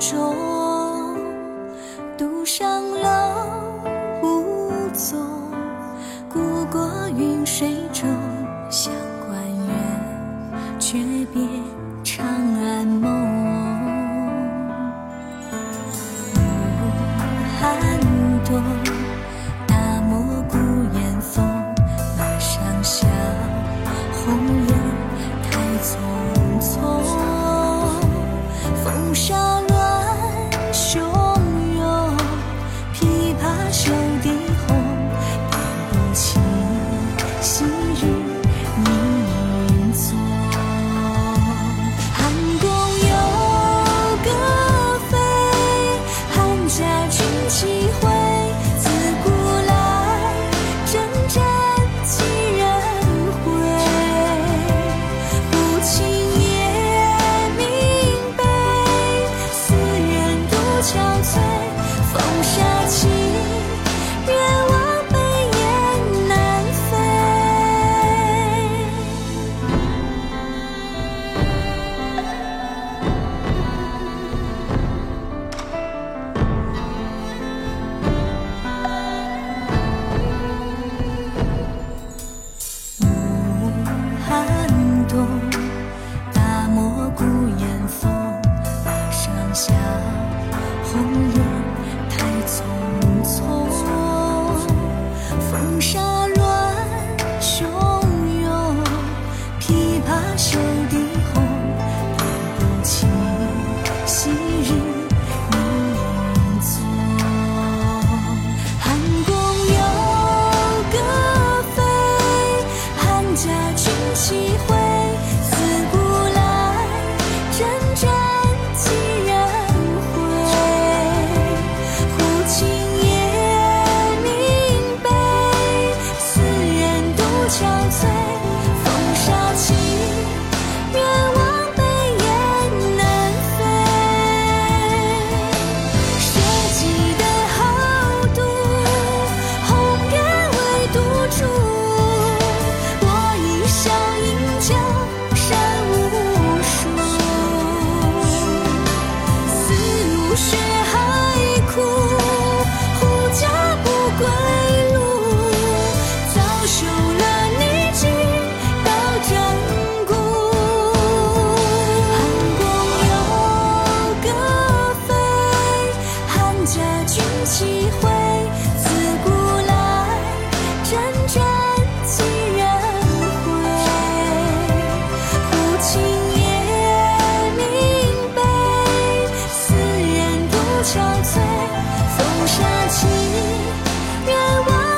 中，独上楼无踪。故国云水中，乡关远，却别长安梦。武汉东，大漠孤烟风，马上笑，红颜太匆。昔日凝踪。汉宫有歌飞，汉家军旗挥。自古来，征战几人回？不情也明悲，思人独憔悴。红颜太匆匆风沙乱汹涌琵琶袖低红辨不起昔日你影踪汉宫有歌飞汉家军旗挥 should 憔悴。风沙起，愿望